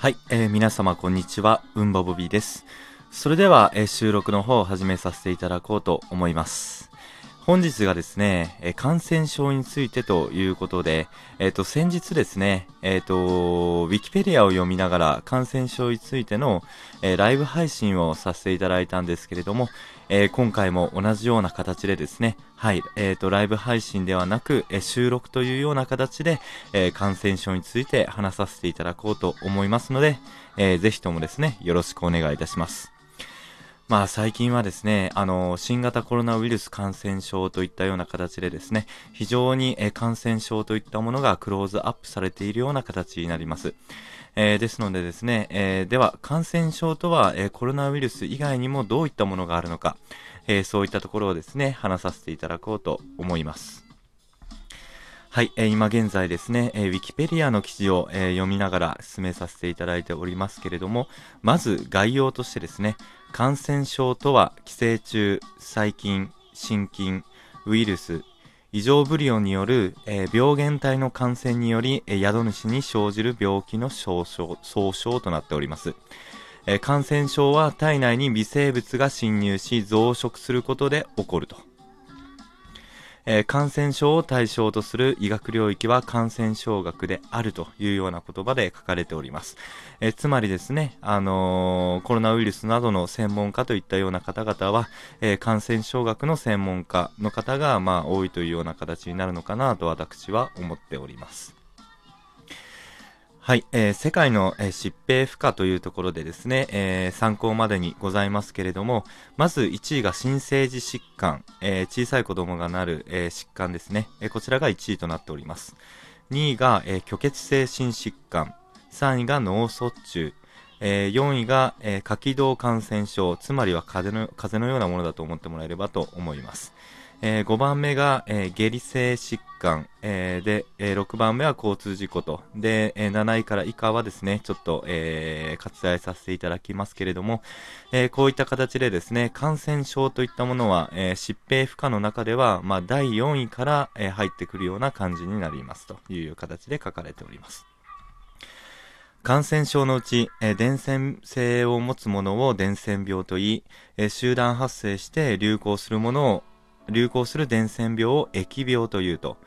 はい、えー皆様こんにちは、うんぼぼびです。それでは、えー収録の方を始めさせていただこうと思います。本日がですね、え感染症についてということで、えっ、と、先日ですね、えっ、と、ウィキペディアを読みながら感染症についての、えーライブ配信をさせていただいたんですけれども、え今回も同じような形でですね、はい、えっ、と、ライブ配信ではなく、え収録というような形で、え感染症について話させていただこうと思いますので、えーぜひともですね、よろしくお願いいたします。まあ最近はですね、あの、新型コロナウイルス感染症といったような形でですね、非常に感染症といったものがクローズアップされているような形になります。えーですのでですね、えーでは感染症とは、えーコロナウイルス以外にもどういったものがあるのか、えそういったところをですね、話させていただこうと思います。はい、えー今現在ですね、えー、ウィキペディアの記事を、えー読みながら進めさせていただいておりますけれども、まず概要としてですね、感染症とは寄生虫、細菌、心筋、ウイルス、異常ブリオによる、えー病原体の感染により、えー宿主に生じる病気の総称総称となっております。えー感染症は体内に微生物が侵入し増殖することで起こると。えー感染症を対象とする医学領域は感染症学であるというような言葉で書かれております。えーつまりですね、あのーコロナウイルスなどの専門家といったような方々は、え感染症学の専門家の方が、まあ、多いというような形になるのかなと私は思っております。はい、えー世界の、えー疾病負荷というところでですね、えー参考までにございますけれども、まず1位が新生児疾患、えー小さい子供がなる、え疾患ですね、えこちらが1位となっております。2位が、え虚血性心疾患、3位が脳卒中、え4位が、えー下気道感染症、つまりは風邪の風のようなものだと思ってもらえればと思います。えー5番目が、えー下痢性疾患、えーで、えー6番目は交通事故と、で、えー7位から以下はですね、ちょっと、えー割愛させていただきますけれども、えーこういった形でですね、感染症といったものは、えー疾病負荷の中では、まあ、第4位から、えー入ってくるような感じになりますという形で書かれております。感染症のうち、えー伝染性を持つものを伝染病と言い、えー集団発生して流行するものを、流行する伝染病を疫病というと、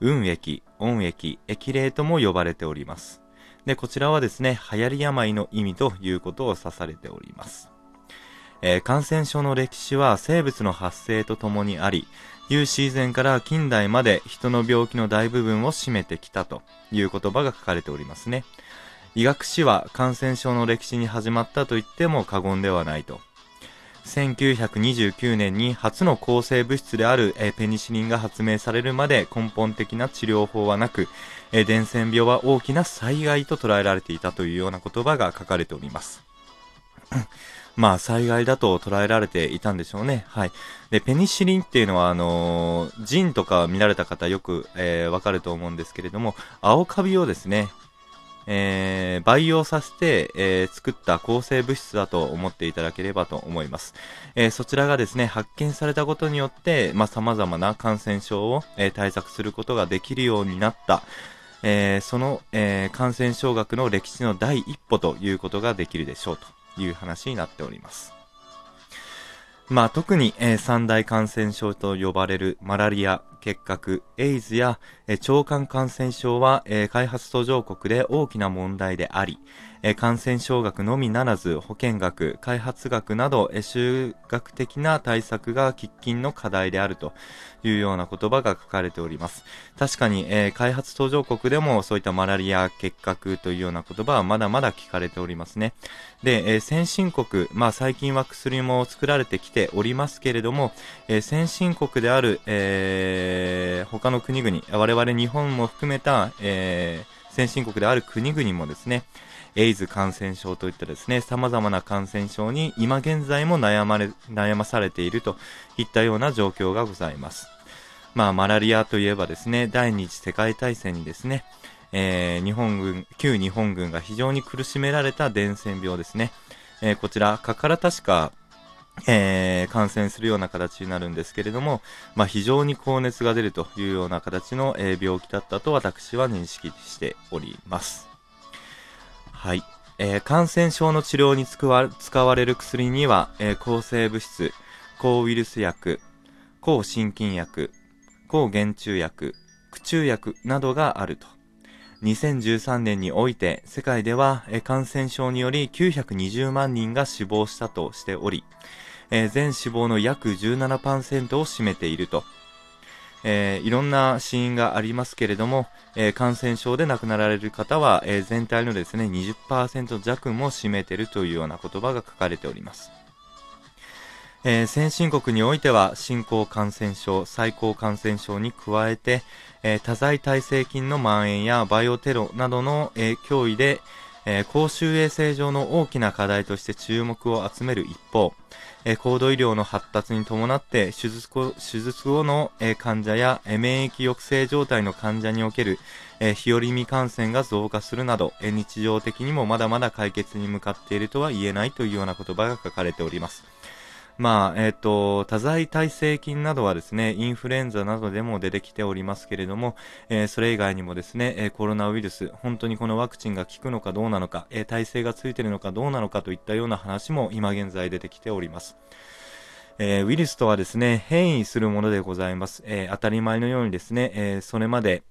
運疫、温疫、疫霊とも呼ばれております。で、こちらはですね、流行り病の意味ということを指されております。えー感染症の歴史は生物の発生とともにあり、有史以前から近代まで人の病気の大部分を占めてきたという言葉が書かれておりますね。医学史は感染症の歴史に始まったと言っても過言ではないと。1929年に初の抗生物質である、えペニシリンが発明されるまで根本的な治療法はなく、え伝染病は大きな災害と捉えられていたというような言葉が書かれております。まあ、災害だと捉えられていたんでしょうね。はい。で、ペニシリンっていうのは、あのー、ジンとか見られた方よく、えーわかると思うんですけれども、青カビをですね、えー培養させて、えー作った抗生物質だと思っていただければと思います。えーそちらがですね、発見されたことによって、まあ、様々な感染症を、え対策することができるようになった、えその、え感染症学の歴史の第一歩ということができるでしょうという話になっております。まあ特に、えー三大感染症と呼ばれるマラリア、結核、エイズや、腸管感染症は、えー開発途上国で大きな問題であり、え感染症学のみならず保健学、開発学など、え修学的な対策が喫緊の課題であるというような言葉が書かれております。確かに、えー開発途上国でもそういったマラリア、結核というような言葉はまだまだ聞かれておりますね。で、えー先進国、まあ最近は薬も作られてきておりますけれども、えー先進国である、え他の国々、我々日本も含めた、えー先進国である国々もですね、エイズ感染症といったですね、様々な感染症に今現在も悩まれ、悩まされているといったような状況がございます。まあ、マラリアといえばですね、第二次世界大戦にですね、えー日本軍、旧日本軍が非常に苦しめられた伝染病ですね。えーこちら、蚊から確か、えー感染するような形になるんですけれども、まあ、非常に高熱が出るというような形の、えー病気だったと私は認識しております。はい。えー、感染症の治療に使われる薬には、え、抗生物質、抗ウイルス薬、抗心筋薬、抗原虫薬、駆虫薬などがあると。2013年において世界では感染症により920万人が死亡したとしており、え全死亡の約17%を占めていると。えー、いろんな死因がありますけれども、えー、感染症で亡くなられる方は、えー、全体のですね、20%弱も占めているというような言葉が書かれております。えー、先進国においては、新興感染症、最高感染症に加えて、えー、多剤耐性菌の蔓延やバイオテロなどの、えー、脅威で、え公衆衛生上の大きな課題として注目を集める一方、え高度医療の発達に伴って手術後手術後の、え患者や、え免疫抑制状態の患者における、え日和見感染が増加するなど、え日常的にもまだまだ解決に向かっているとは言えないというような言葉が書かれております。まあ、え、ー、と、多剤耐性菌などはですね、インフルエンザなどでも出てきておりますけれども、えー、それ以外にもですね、えコロナウイルス、本当にこのワクチンが効くのかどうなのか、え耐性がついているのかどうなのかといったような話も今現在出てきております。えー、ウイルスとはですね、変異するものでございます。えー、当たり前のようにですね、えー、それまで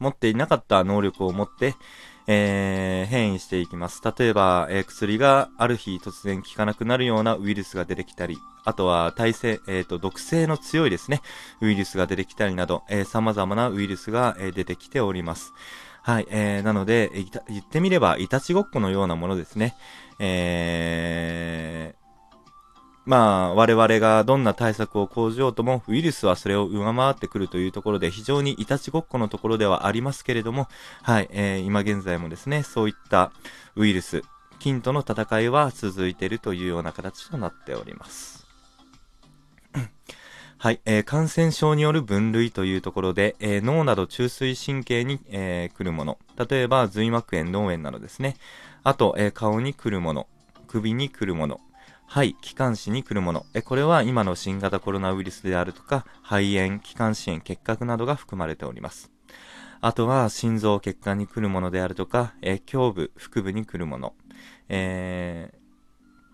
持っていなかった能力を持って、えー、変異していきます。例えば、えー、薬がある日突然効かなくなるようなウイルスが出てきたり、あとは耐性、えっ、ー、と、毒性の強いですね、ウイルスが出てきたりなど、えー、様々なウイルスが、えー、出てきております。はい、えー、なので、言ってみれば、いたちごっこのようなものですね。えー、まあ、我々がどんな対策を講じようとも、ウイルスはそれを上回ってくるというところで、非常にいたちごっこのところではありますけれども、はい、えー、今現在もですね、そういったウイルス、菌との戦いは続いているというような形となっております。はい、えー、感染症による分類というところで、えー、脳など中枢神経に、えー、来るもの。例えば、髄膜炎、脳炎などですね。あと、えー、顔に来るもの。首に来るもの。はい、気管支に来るもの。え、これは今の新型コロナウイルスであるとか、肺炎、気管支炎、結核などが含まれております。あとは、心臓、血管に来るものであるとか、え、胸部、腹部に来るもの。えー、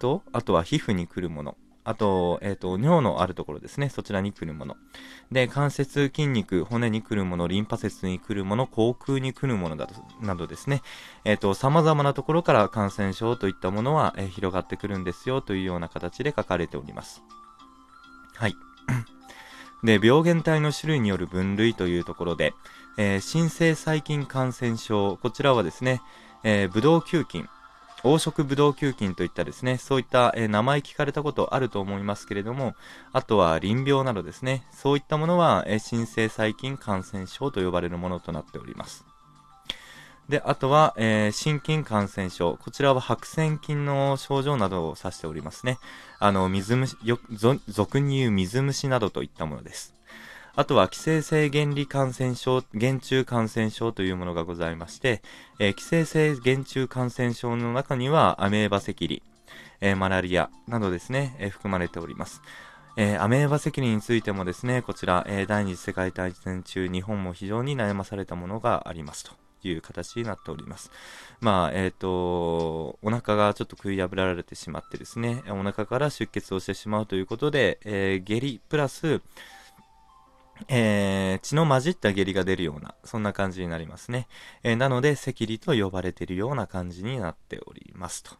と、あとは皮膚に来るもの。あと、えっ、ー、と、尿のあるところですね。そちらに来るもの。で、関節、筋肉、骨に来るもの、リンパ節に来るもの、口腔に来るものだと、などですね。えっ、ー、と、様々なところから感染症といったものは、えー、広がってくるんですよというような形で書かれております。はい。で、病原体の種類による分類というところで、えー、新生細菌感染症、こちらはですね、えー、ブドウ球菌、黄色ブドウ球菌といったですね、そういった、えー、名前聞かれたことあると思いますけれども、あとは淋病などですね、そういったものは、えー、新生細菌感染症と呼ばれるものとなっております。で、あとは、えー、心筋感染症。こちらは白癬菌の症状などを指しておりますね。あの、水虫、よ、俗に言う水虫などといったものです。あとは、寄生性原理感染症、原虫感染症というものがございまして、えー、寄生性原虫感染症の中には、アメーバ赤痢、えー、マラリアなどですね、えー、含まれております。えー、アメーバ赤痢についてもですね、こちら、えー、第二次世界大戦中、日本も非常に悩まされたものがありますと。いう形になっております。まあ、えっ、ー、と、お腹がちょっと食い破られてしまってですね、お腹から出血をしてしまうということで、えー、下痢プラス、えー、血の混じった下痢が出るような、そんな感じになりますね。えー、なので、赤痢と呼ばれているような感じになっておりますと。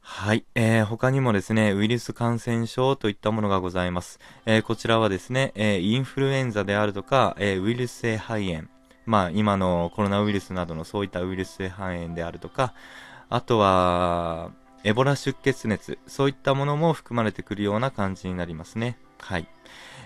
はい。えー、他にもですね、ウイルス感染症といったものがございます。えー、こちらはですね、え、インフルエンザであるとか、えウイルス性肺炎。まあ、今のコロナウイルスなどのそういったウイルス性肺炎であるとか、あとは、エボラ出血熱。そういったものも含まれてくるような感じになりますね。はい。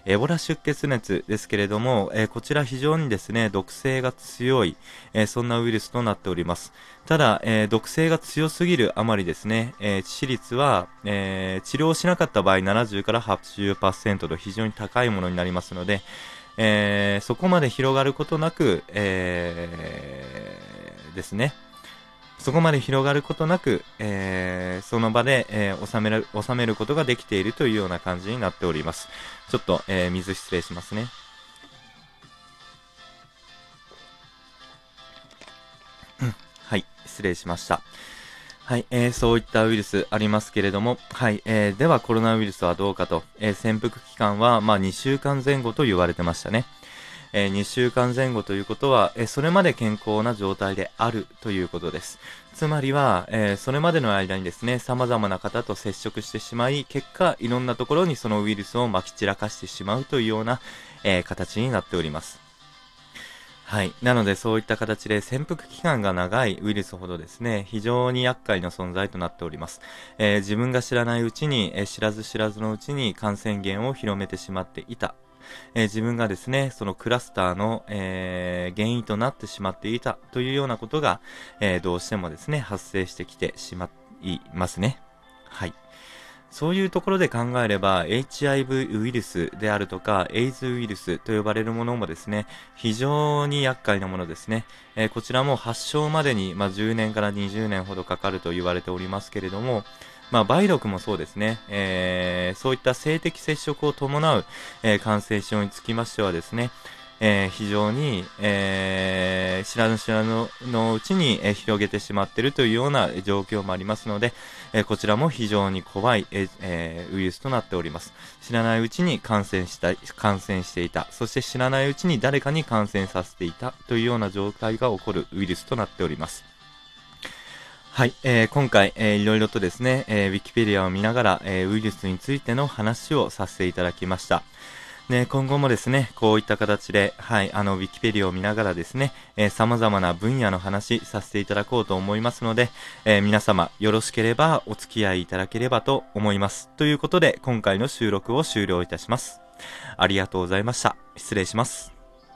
エボラ出血熱ですけれども、えー、こちら非常にですね、毒性が強い、えー、そんなウイルスとなっております。ただ、えー、毒性が強すぎるあまりですね、え致死率は、え治療しなかった場合70から80%と非常に高いものになりますので、えそこまで広がることなく、えですね、そこまで広がることなく、えー、その場で、えー、収める、収めることができているというような感じになっております。ちょっと、えー、水失礼しますね。はい、失礼しました。はい、えー、そういったウイルスありますけれども、はい、えー、ではコロナウイルスはどうかと、えー、潜伏期間は、まあ、2週間前後と言われてましたね。えー、2週間前後ということは、えー、それまで健康な状態であるということです。つまりは、えー、それまでの間にですね、様々な方と接触してしまい、結果、いろんなところにそのウイルスを撒き散らかしてしまうというような、え形になっております。はい。なのでそういった形で潜伏期間が長いウイルスほどですね、非常に厄介な存在となっております。えー、自分が知らないうちに、えー、知らず知らずのうちに感染源を広めてしまっていた。えー、自分がですね、そのクラスターの、え原因となってしまっていたというようなことが、えどうしてもですね、発生してきてしまいますね。はい。そういうところで考えれば、HIV ウイルスであるとか、エイズウイルスと呼ばれるものもですね、非常に厄介なものですね。えー、こちらも発症までに、まあ、10年から20年ほどかかると言われておりますけれども、まあ、梅毒もそうですね、えー、そういった性的接触を伴う、えー、感染症につきましてはですね、えー、非常に、えー、知らぬ知らぬのうちに、えー、広げてしまっているというような状況もありますので、えこちらも非常に怖い、ええウイルスとなっております。知らないうちに感染した、感染していた、そして知らないうちに誰かに感染させていたというような状態が起こるウイルスとなっております。はい、えー、今回、えー、いろいろとですね、えー、ウィキペディアを見ながら、えー、ウイルスについての話をさせていただきました。ね、今後もですね、こういった形で、はい、あの、ウィキペディアを見ながらですね、えー、様々な分野の話させていただこうと思いますので、えー、皆様、よろしければお付き合いいただければと思います。ということで、今回の収録を終了いたします。ありがとうございました。失礼します。